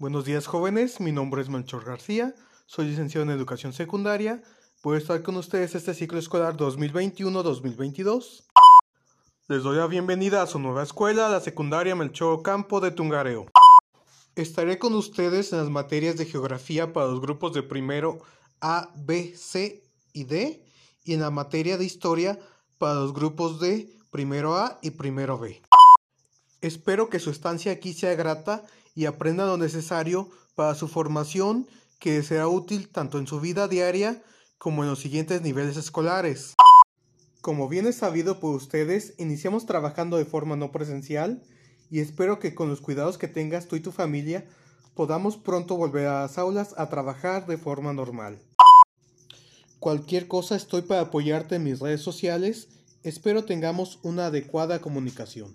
Buenos días jóvenes, mi nombre es Melchor García, soy licenciado en Educación Secundaria. Voy a estar con ustedes este ciclo escolar 2021-2022. Les doy la bienvenida a su nueva escuela, la secundaria Melchor Campo de Tungareo. Estaré con ustedes en las materias de geografía para los grupos de primero A, B, C y D y en la materia de historia para los grupos de primero A y primero B. Espero que su estancia aquí sea grata y aprenda lo necesario para su formación que será útil tanto en su vida diaria como en los siguientes niveles escolares. Como bien es sabido por ustedes, iniciamos trabajando de forma no presencial y espero que con los cuidados que tengas tú y tu familia podamos pronto volver a las aulas a trabajar de forma normal. Cualquier cosa estoy para apoyarte en mis redes sociales, espero tengamos una adecuada comunicación.